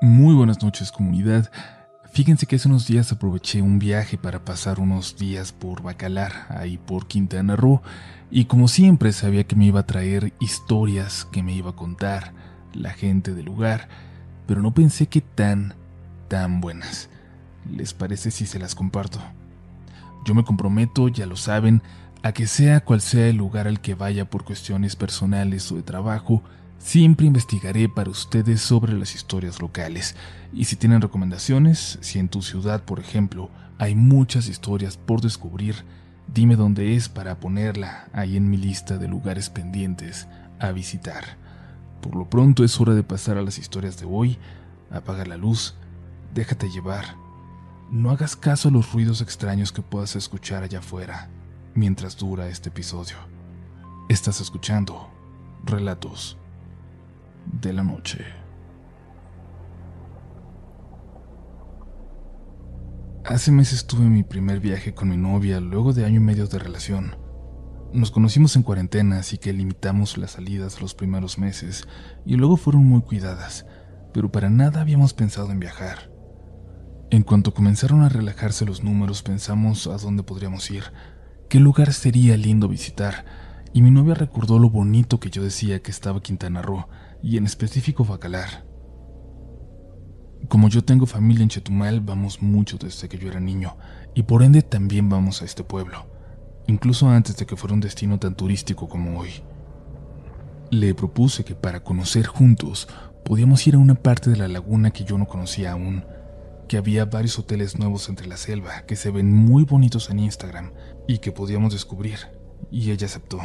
Muy buenas noches comunidad. Fíjense que hace unos días aproveché un viaje para pasar unos días por Bacalar, ahí por Quintana Roo, y como siempre sabía que me iba a traer historias que me iba a contar la gente del lugar, pero no pensé que tan, tan buenas. ¿Les parece si se las comparto? Yo me comprometo, ya lo saben, a que sea cual sea el lugar al que vaya por cuestiones personales o de trabajo, Siempre investigaré para ustedes sobre las historias locales. Y si tienen recomendaciones, si en tu ciudad, por ejemplo, hay muchas historias por descubrir, dime dónde es para ponerla ahí en mi lista de lugares pendientes a visitar. Por lo pronto es hora de pasar a las historias de hoy. Apaga la luz, déjate llevar. No hagas caso a los ruidos extraños que puedas escuchar allá afuera mientras dura este episodio. Estás escuchando Relatos de la noche. Hace meses tuve mi primer viaje con mi novia luego de año y medio de relación. Nos conocimos en cuarentena, así que limitamos las salidas los primeros meses y luego fueron muy cuidadas, pero para nada habíamos pensado en viajar. En cuanto comenzaron a relajarse los números, pensamos a dónde podríamos ir, qué lugar sería lindo visitar, y mi novia recordó lo bonito que yo decía que estaba Quintana Roo, y en específico Bacalar. Como yo tengo familia en Chetumal, vamos mucho desde que yo era niño, y por ende también vamos a este pueblo, incluso antes de que fuera un destino tan turístico como hoy. Le propuse que para conocer juntos podíamos ir a una parte de la laguna que yo no conocía aún, que había varios hoteles nuevos entre la selva que se ven muy bonitos en Instagram y que podíamos descubrir, y ella aceptó.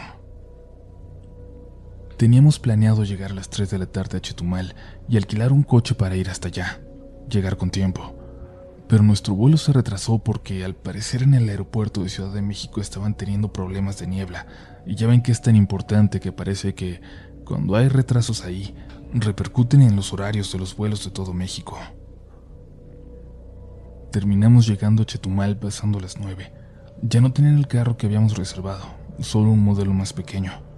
Teníamos planeado llegar a las 3 de la tarde a Chetumal y alquilar un coche para ir hasta allá, llegar con tiempo. Pero nuestro vuelo se retrasó porque al parecer en el aeropuerto de Ciudad de México estaban teniendo problemas de niebla, y ya ven que es tan importante que parece que cuando hay retrasos ahí, repercuten en los horarios de los vuelos de todo México. Terminamos llegando a Chetumal pasando las 9. Ya no tenían el carro que habíamos reservado, solo un modelo más pequeño.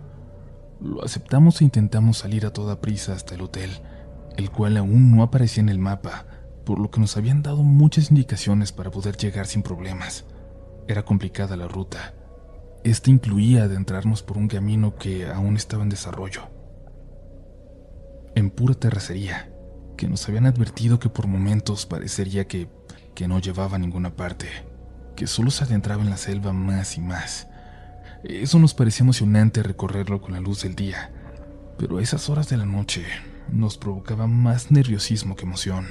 Lo aceptamos e intentamos salir a toda prisa hasta el hotel, el cual aún no aparecía en el mapa, por lo que nos habían dado muchas indicaciones para poder llegar sin problemas. Era complicada la ruta. Esta incluía adentrarnos por un camino que aún estaba en desarrollo. En pura terracería, que nos habían advertido que por momentos parecería que, que no llevaba a ninguna parte, que solo se adentraba en la selva más y más eso nos parecía emocionante recorrerlo con la luz del día, pero a esas horas de la noche nos provocaba más nerviosismo que emoción.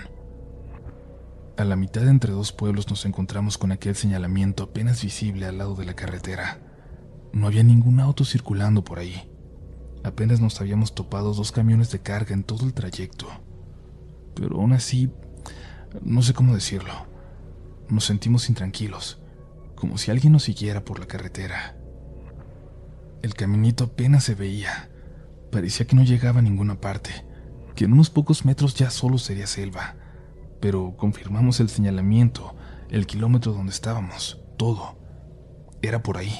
A la mitad entre dos pueblos nos encontramos con aquel señalamiento apenas visible al lado de la carretera. No había ningún auto circulando por ahí. Apenas nos habíamos topado dos camiones de carga en todo el trayecto. Pero aún así, no sé cómo decirlo. Nos sentimos intranquilos, como si alguien nos siguiera por la carretera. El caminito apenas se veía. Parecía que no llegaba a ninguna parte, que en unos pocos metros ya solo sería selva. Pero confirmamos el señalamiento, el kilómetro donde estábamos, todo. Era por ahí.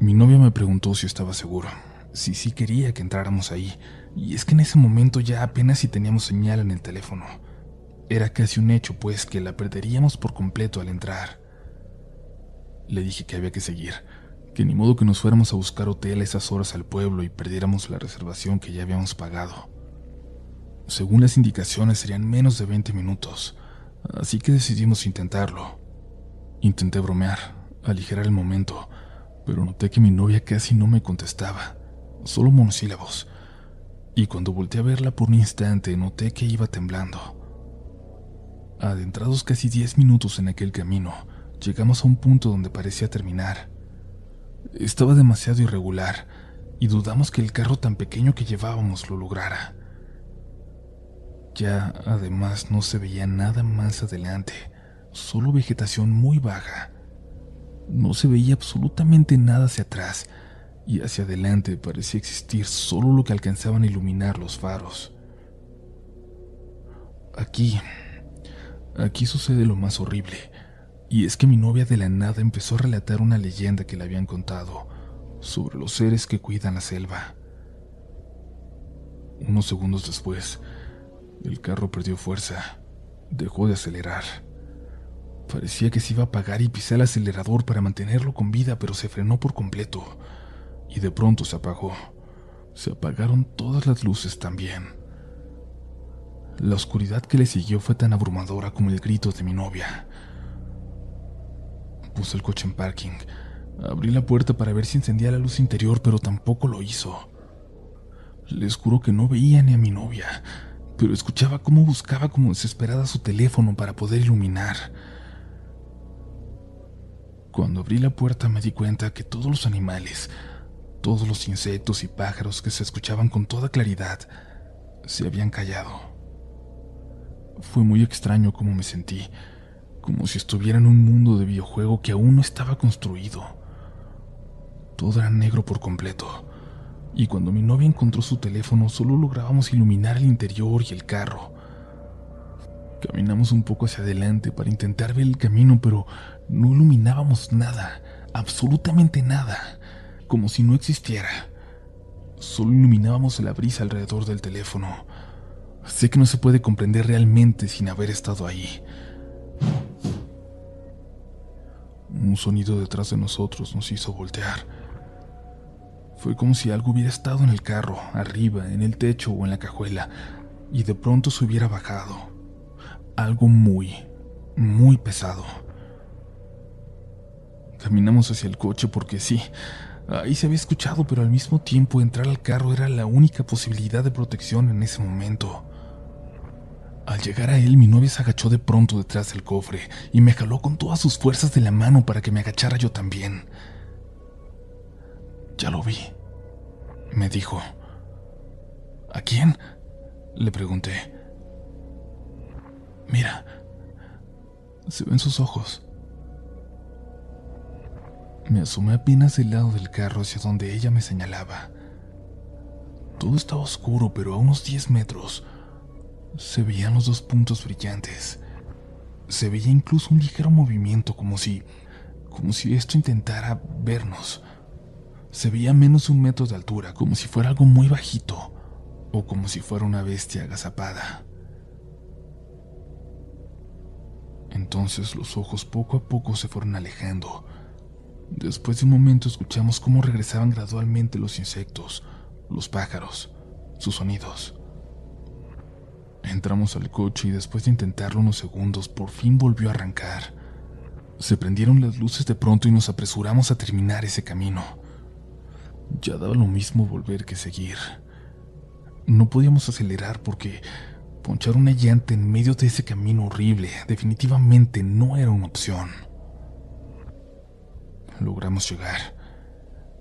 Mi novia me preguntó si estaba seguro, si sí quería que entráramos ahí, y es que en ese momento ya apenas si teníamos señal en el teléfono. Era casi un hecho, pues, que la perderíamos por completo al entrar. Le dije que había que seguir, que ni modo que nos fuéramos a buscar hotel a esas horas al pueblo y perdiéramos la reservación que ya habíamos pagado. Según las indicaciones serían menos de 20 minutos, así que decidimos intentarlo. Intenté bromear, aligerar el momento, pero noté que mi novia casi no me contestaba, solo monosílabos. Y cuando volteé a verla por un instante, noté que iba temblando. Adentrados casi 10 minutos en aquel camino, llegamos a un punto donde parecía terminar. Estaba demasiado irregular y dudamos que el carro tan pequeño que llevábamos lo lograra. Ya además no se veía nada más adelante, solo vegetación muy baja. No se veía absolutamente nada hacia atrás y hacia adelante parecía existir solo lo que alcanzaban a iluminar los faros. Aquí, aquí sucede lo más horrible. Y es que mi novia de la nada empezó a relatar una leyenda que le habían contado sobre los seres que cuidan la selva. Unos segundos después, El carro perdió fuerza, dejó de acelerar. Parecía que se iba a apagar y pisé el acelerador para mantenerlo con vida, pero se frenó por completo y de pronto se apagó. Se apagaron todas las luces también. La oscuridad que le siguió fue tan abrumadora como el grito de mi novia. Puse el coche en parking. Abrí la puerta para ver si encendía la luz interior, pero tampoco lo hizo. Les juro que no veía ni a mi novia, pero escuchaba cómo buscaba como desesperada su teléfono para poder iluminar. Cuando abrí la puerta me di cuenta que todos los animales, todos los insectos y pájaros que se escuchaban con toda claridad, se habían callado. Fue muy extraño cómo me sentí, como si estuviera en un mundo de videojuego que aún no estaba construido. Todo era negro por completo, y cuando mi novia encontró su teléfono solo lográbamos iluminar el interior y el carro. Caminamos un poco hacia adelante para intentar ver el camino, pero no iluminábamos nada, absolutamente nada, como si no existiera. Solo iluminábamos la brisa alrededor del teléfono. Sé que no se puede comprender realmente sin haber estado ahí. Un sonido detrás de nosotros nos hizo voltear. Fue como si algo hubiera estado en el carro, arriba, en el techo o en la cajuela, y de pronto se hubiera bajado algo muy, muy pesado. Caminamos hacia el coche porque sí, ahí se había escuchado, pero al mismo tiempo entrar al carro era la única posibilidad de protección en ese momento. Al llegar a él, mi novia se agachó de pronto detrás del cofre y me jaló con todas sus fuerzas de la mano para que me agachara yo también. Ya lo vi, me dijo. ¿A quién? Le pregunté. Mira, se ven sus ojos. Me asomé apenas del lado del carro hacia donde ella me señalaba. Todo estaba oscuro, pero a unos 10 metros se veían los dos puntos brillantes. Se veía incluso un ligero movimiento, como si, como si esto intentara vernos. Se veía menos de un metro de altura, como si fuera algo muy bajito, o como si fuera una bestia agazapada. Entonces los ojos poco a poco se fueron alejando. Después de un momento escuchamos cómo regresaban gradualmente los insectos, los pájaros, sus sonidos. Entramos al coche y después de intentarlo unos segundos por fin volvió a arrancar. Se prendieron las luces de pronto y nos apresuramos a terminar ese camino. Ya daba lo mismo volver que seguir. No podíamos acelerar porque Ponchar una llanta en medio de ese camino horrible definitivamente no era una opción. Logramos llegar.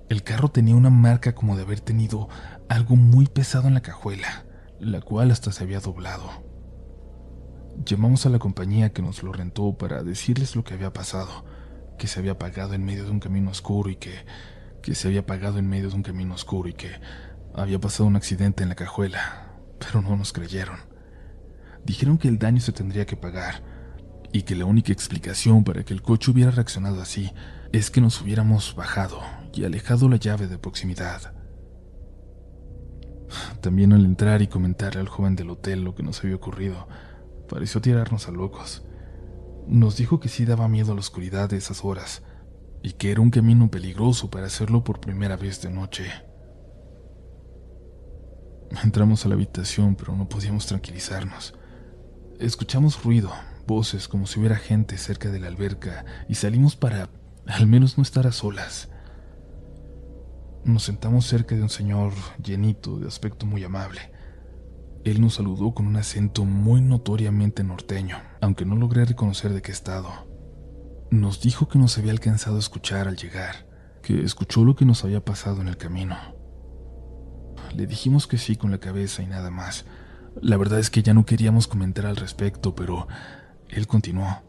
El carro tenía una marca como de haber tenido algo muy pesado en la cajuela, la cual hasta se había doblado. Llamamos a la compañía que nos lo rentó para decirles lo que había pasado, que se había apagado en medio de un camino oscuro y que, que se había apagado en medio de un camino oscuro y que había pasado un accidente en la cajuela, pero no nos creyeron dijeron que el daño se tendría que pagar y que la única explicación para que el coche hubiera reaccionado así es que nos hubiéramos bajado y alejado la llave de proximidad. También al entrar y comentarle al joven del hotel lo que nos había ocurrido, pareció tirarnos a locos. Nos dijo que sí daba miedo a la oscuridad de esas horas y que era un camino peligroso para hacerlo por primera vez de noche. Entramos a la habitación, pero no podíamos tranquilizarnos. Escuchamos ruido, voces como si hubiera gente cerca de la alberca y salimos para al menos no estar a solas. Nos sentamos cerca de un señor llenito, de aspecto muy amable. Él nos saludó con un acento muy notoriamente norteño, aunque no logré reconocer de qué estado. Nos dijo que nos había alcanzado a escuchar al llegar, que escuchó lo que nos había pasado en el camino. Le dijimos que sí con la cabeza y nada más, la verdad es que ya no queríamos comentar al respecto, pero él continuó.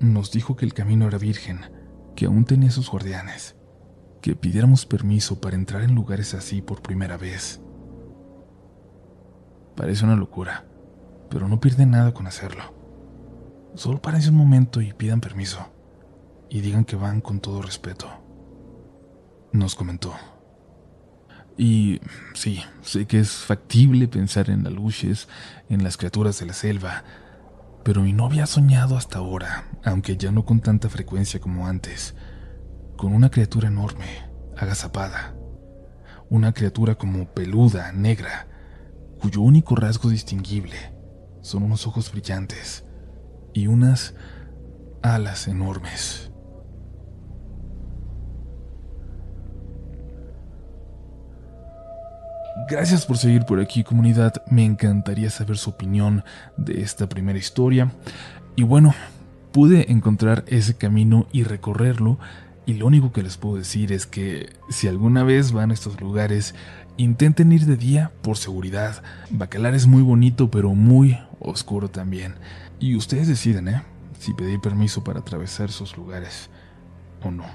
Nos dijo que el camino era virgen, que aún tenía sus guardianes, que pidiéramos permiso para entrar en lugares así por primera vez. Parece una locura, pero no pierden nada con hacerlo. Solo párense un momento y pidan permiso, y digan que van con todo respeto. Nos comentó. Y sí, sé que es factible pensar en las luces, en las criaturas de la selva, pero mi novia ha soñado hasta ahora, aunque ya no con tanta frecuencia como antes, con una criatura enorme, agazapada. Una criatura como peluda, negra, cuyo único rasgo distinguible son unos ojos brillantes y unas alas enormes. Gracias por seguir por aquí comunidad, me encantaría saber su opinión de esta primera historia. Y bueno, pude encontrar ese camino y recorrerlo y lo único que les puedo decir es que si alguna vez van a estos lugares, intenten ir de día por seguridad. Bacalar es muy bonito pero muy oscuro también. Y ustedes deciden, ¿eh? Si pedir permiso para atravesar esos lugares o no.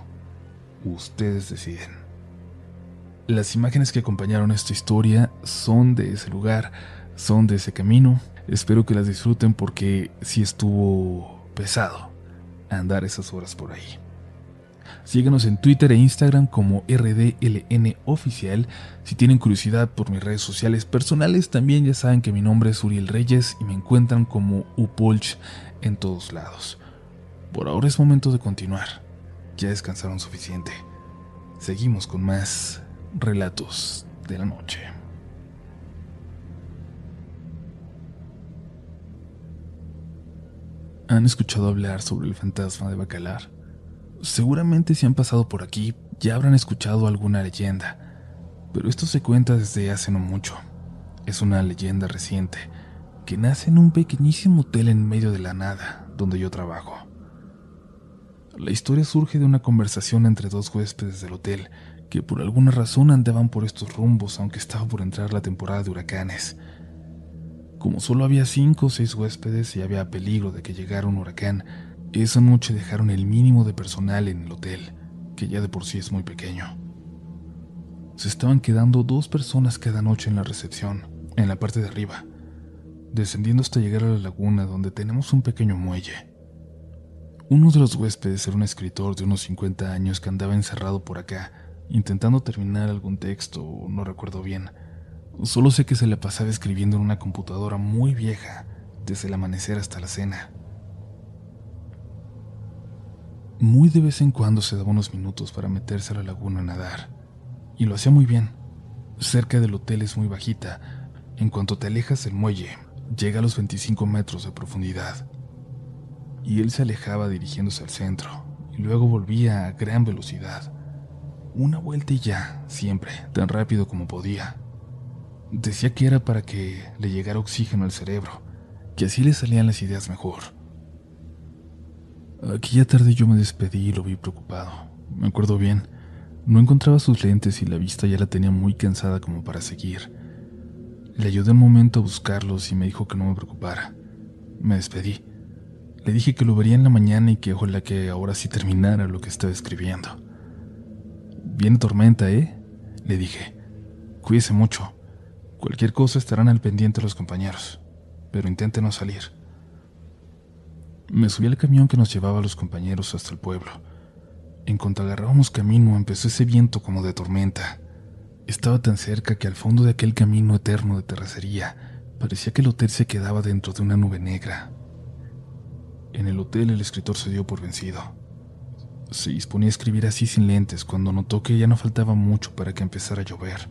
Ustedes deciden. Las imágenes que acompañaron esta historia son de ese lugar, son de ese camino. Espero que las disfruten porque sí estuvo pesado andar esas horas por ahí. Síguenos en Twitter e Instagram como RDLN Oficial. Si tienen curiosidad por mis redes sociales personales, también ya saben que mi nombre es Uriel Reyes y me encuentran como Upolch en todos lados. Por ahora es momento de continuar. Ya descansaron suficiente. Seguimos con más relatos de la noche. ¿Han escuchado hablar sobre el fantasma de Bacalar? Seguramente si han pasado por aquí ya habrán escuchado alguna leyenda, pero esto se cuenta desde hace no mucho. Es una leyenda reciente que nace en un pequeñísimo hotel en medio de la nada donde yo trabajo. La historia surge de una conversación entre dos huéspedes del hotel que por alguna razón andaban por estos rumbos aunque estaba por entrar la temporada de huracanes. Como solo había cinco o seis huéspedes y había peligro de que llegara un huracán, esa noche dejaron el mínimo de personal en el hotel, que ya de por sí es muy pequeño. Se estaban quedando dos personas cada noche en la recepción, en la parte de arriba, descendiendo hasta llegar a la laguna donde tenemos un pequeño muelle. Uno de los huéspedes era un escritor de unos 50 años que andaba encerrado por acá intentando terminar algún texto, no recuerdo bien. Solo sé que se le pasaba escribiendo en una computadora muy vieja, desde el amanecer hasta la cena. Muy de vez en cuando se daba unos minutos para meterse a la laguna a nadar, y lo hacía muy bien. Cerca del hotel es muy bajita. En cuanto te alejas del muelle, llega a los 25 metros de profundidad. Y él se alejaba dirigiéndose al centro, y luego volvía a gran velocidad una vuelta y ya, siempre, tan rápido como podía. Decía que era para que le llegara oxígeno al cerebro, que así le salían las ideas mejor. Aquella tarde yo me despedí y lo vi preocupado. Me acuerdo bien, no encontraba sus lentes y la vista ya la tenía muy cansada como para seguir. Le ayudé un momento a buscarlos y me dijo que no me preocupara. Me despedí. Le dije que lo vería en la mañana y que ojalá que ahora sí terminara lo que estaba escribiendo. Viene tormenta, ¿eh? Le dije. Cuídese mucho. Cualquier cosa estarán al pendiente los compañeros, pero intente no salir. Me subí al camión que nos llevaba a los compañeros hasta el pueblo. En cuanto agarrábamos camino empezó ese viento como de tormenta. Estaba tan cerca que al fondo de aquel camino eterno de terracería parecía que el hotel se quedaba dentro de una nube negra. En el hotel el escritor se dio por vencido. Se disponía a escribir así sin lentes cuando notó que ya no faltaba mucho para que empezara a llover,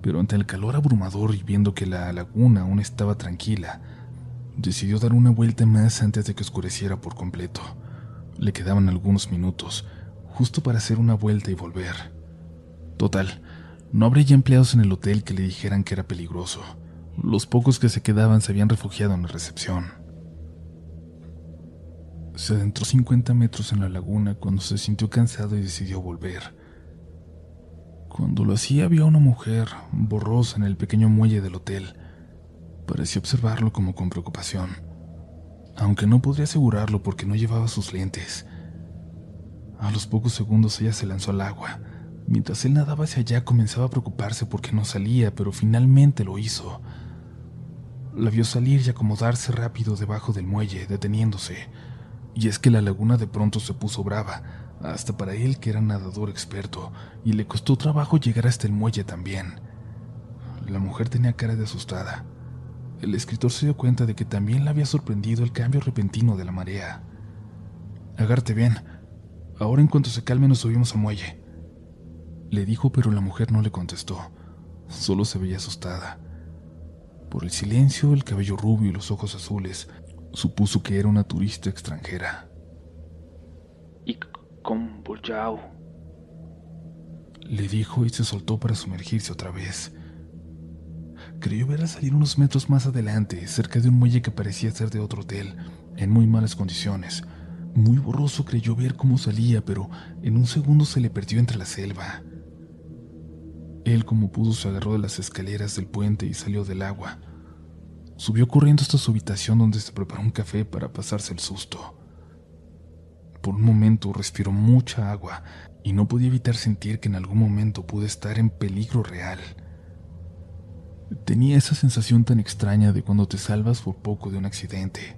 pero ante el calor abrumador y viendo que la laguna aún estaba tranquila, decidió dar una vuelta más antes de que oscureciera por completo. Le quedaban algunos minutos, justo para hacer una vuelta y volver. Total, no habría empleados en el hotel que le dijeran que era peligroso. Los pocos que se quedaban se habían refugiado en la recepción. Se adentró 50 metros en la laguna cuando se sintió cansado y decidió volver. Cuando lo hacía vio a una mujer borrosa en el pequeño muelle del hotel. Parecía observarlo como con preocupación, aunque no podría asegurarlo porque no llevaba sus lentes. A los pocos segundos ella se lanzó al agua. Mientras él nadaba hacia allá comenzaba a preocuparse porque no salía, pero finalmente lo hizo. La vio salir y acomodarse rápido debajo del muelle, deteniéndose y es que la laguna de pronto se puso brava. hasta para él que era nadador experto, y le costó trabajo llegar hasta el muelle también. La mujer tenía cara de asustada. El escritor se dio cuenta de que también le había sorprendido el cambio repentino de la marea. Agarte bien. Ahora en cuanto se calme nos subimos al muelle. Le dijo, pero la mujer no le contestó. Solo se veía asustada. Por el silencio, el cabello rubio y los ojos azules, supuso que era una turista extranjera. ¿Y con Le dijo y se soltó para sumergirse otra vez. Creyó verla salir unos metros más adelante, cerca de un muelle que parecía ser de otro hotel, en muy malas condiciones. Muy borroso creyó ver cómo salía, pero en un segundo se le perdió entre la selva. Él como pudo se agarró de las escaleras del puente y salió del agua. Subió corriendo hasta su habitación donde se preparó un café para pasarse el susto. Por un momento respiró mucha agua y no podía evitar sentir que en algún momento pudo estar en peligro real. Tenía esa sensación tan extraña de cuando te salvas por poco de un accidente.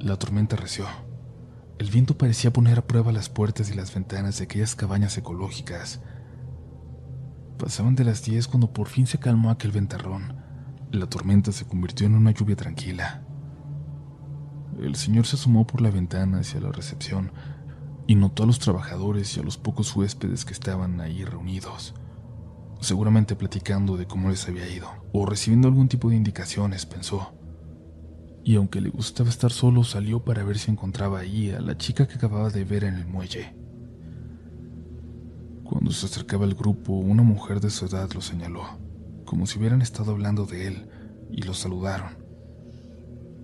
La tormenta reció. El viento parecía poner a prueba las puertas y las ventanas de aquellas cabañas ecológicas Pasaban de las 10 cuando por fin se calmó aquel ventarrón. La tormenta se convirtió en una lluvia tranquila. El señor se asomó por la ventana hacia la recepción y notó a los trabajadores y a los pocos huéspedes que estaban ahí reunidos, seguramente platicando de cómo les había ido, o recibiendo algún tipo de indicaciones, pensó. Y aunque le gustaba estar solo, salió para ver si encontraba ahí a la chica que acababa de ver en el muelle. Cuando se acercaba al grupo, una mujer de su edad lo señaló, como si hubieran estado hablando de él, y lo saludaron.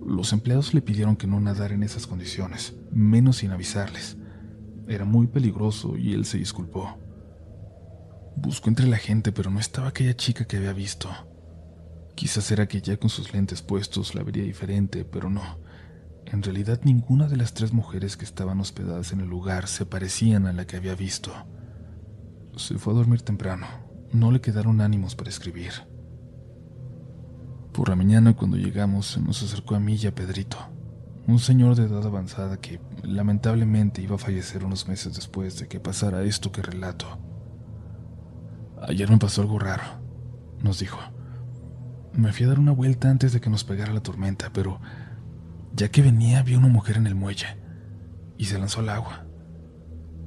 Los empleados le pidieron que no nadara en esas condiciones, menos sin avisarles. Era muy peligroso y él se disculpó. Buscó entre la gente, pero no estaba aquella chica que había visto. Quizás era que ya con sus lentes puestos la vería diferente, pero no. En realidad ninguna de las tres mujeres que estaban hospedadas en el lugar se parecían a la que había visto. Se fue a dormir temprano. No le quedaron ánimos para escribir. Por la mañana, cuando llegamos, se nos acercó a mí y a Pedrito, un señor de edad avanzada que lamentablemente iba a fallecer unos meses después de que pasara esto que relato. Ayer me pasó algo raro, nos dijo. Me fui a dar una vuelta antes de que nos pegara la tormenta, pero ya que venía vi una mujer en el muelle y se lanzó al agua.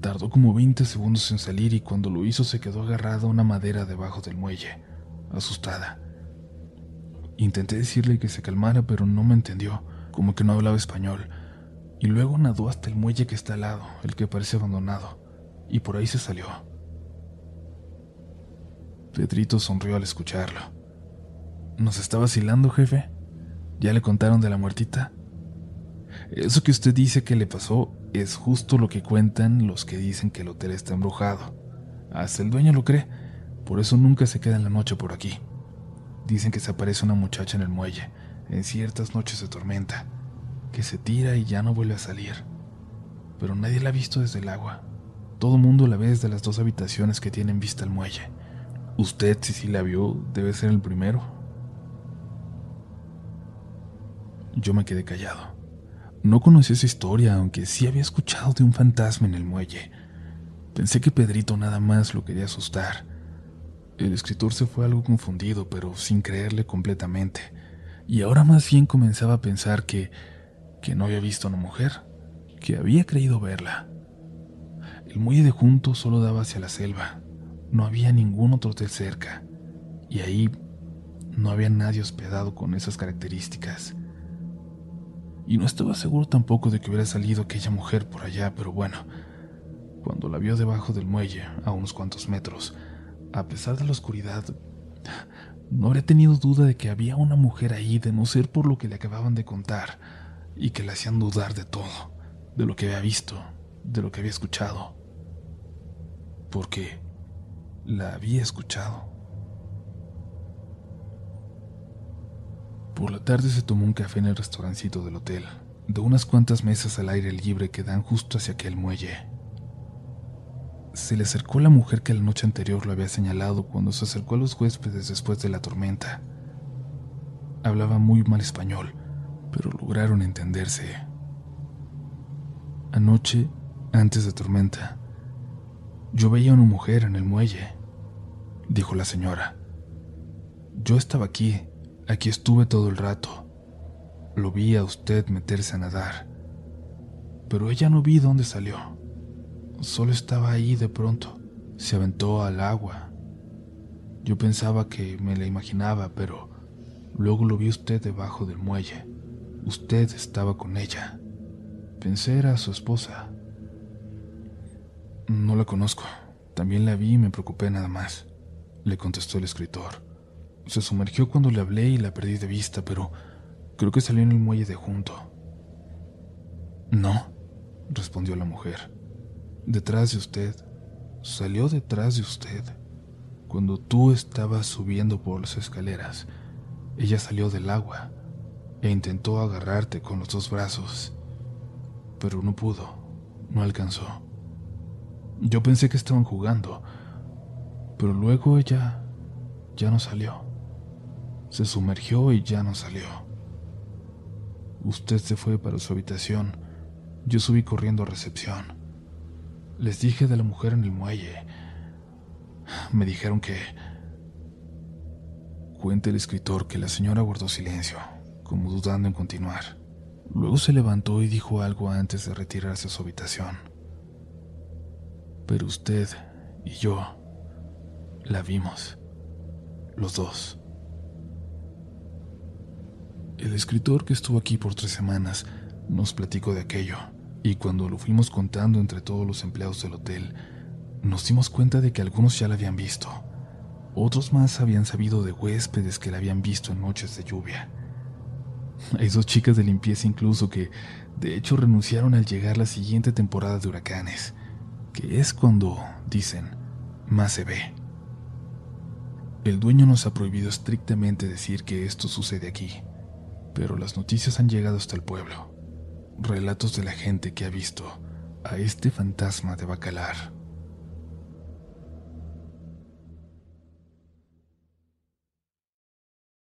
Tardó como 20 segundos en salir y cuando lo hizo se quedó agarrada a una madera debajo del muelle, asustada. Intenté decirle que se calmara, pero no me entendió, como que no hablaba español, y luego nadó hasta el muelle que está al lado, el que parece abandonado, y por ahí se salió. Pedrito sonrió al escucharlo. ¿Nos está vacilando, jefe? ¿Ya le contaron de la muertita? Eso que usted dice que le pasó es justo lo que cuentan los que dicen que el hotel está embrujado. Hasta el dueño lo cree, por eso nunca se queda en la noche por aquí. Dicen que se aparece una muchacha en el muelle, en ciertas noches de tormenta, que se tira y ya no vuelve a salir. Pero nadie la ha visto desde el agua. Todo mundo la ve desde las dos habitaciones que tienen vista al muelle. Usted, si sí la vio, debe ser el primero. Yo me quedé callado. No conocía esa historia, aunque sí había escuchado de un fantasma en el muelle. Pensé que Pedrito nada más lo quería asustar. El escritor se fue algo confundido, pero sin creerle completamente. Y ahora más bien comenzaba a pensar que, que no había visto a una mujer, que había creído verla. El muelle de junto solo daba hacia la selva. No había ningún otro hotel cerca. Y ahí no había nadie hospedado con esas características y no estaba seguro tampoco de que hubiera salido aquella mujer por allá, pero bueno, cuando la vio debajo del muelle, a unos cuantos metros, a pesar de la oscuridad, no habría tenido duda de que había una mujer ahí, de no ser por lo que le acababan de contar, y que le hacían dudar de todo, de lo que había visto, de lo que había escuchado. Porque la había escuchado. Por la tarde se tomó un café en el restaurancito del hotel, de unas cuantas mesas al aire libre que dan justo hacia aquel muelle. Se le acercó la mujer que la noche anterior lo había señalado cuando se acercó a los huéspedes después de la tormenta. Hablaba muy mal español, pero lograron entenderse. Anoche antes de tormenta. Yo veía a una mujer en el muelle, dijo la señora. Yo estaba aquí, aquí estuve todo el rato. Lo vi a usted meterse a nadar, pero ella no vi dónde salió. Solo estaba ahí de pronto, se aventó al agua. Yo pensaba que me la imaginaba, pero luego lo vi usted debajo del muelle. Usted estaba con ella. Pensé era su esposa. No la conozco. También la vi y me preocupé nada más, le contestó el escritor. Se sumergió cuando le hablé y la perdí de vista, pero creo que salió en el muelle de junto. No, respondió la mujer. Detrás de usted. Salió detrás de usted. Cuando tú estabas subiendo por las escaleras, ella salió del agua e intentó agarrarte con los dos brazos, pero no pudo, no alcanzó. Yo pensé que estaban jugando, pero luego ella ya no salió. Se sumergió y ya no salió. Usted se fue para su habitación. Yo subí corriendo a recepción. Les dije de la mujer en el muelle. Me dijeron que... Cuenta el escritor que la señora guardó silencio, como dudando en continuar. Luego se levantó y dijo algo antes de retirarse a su habitación. Pero usted y yo la vimos, los dos. El escritor que estuvo aquí por tres semanas nos platicó de aquello, y cuando lo fuimos contando entre todos los empleados del hotel, nos dimos cuenta de que algunos ya la habían visto. Otros más habían sabido de huéspedes que la habían visto en noches de lluvia. Hay dos chicas de limpieza incluso que, de hecho, renunciaron al llegar la siguiente temporada de huracanes que es cuando, dicen, más se ve. El dueño nos ha prohibido estrictamente decir que esto sucede aquí, pero las noticias han llegado hasta el pueblo. Relatos de la gente que ha visto a este fantasma de Bacalar.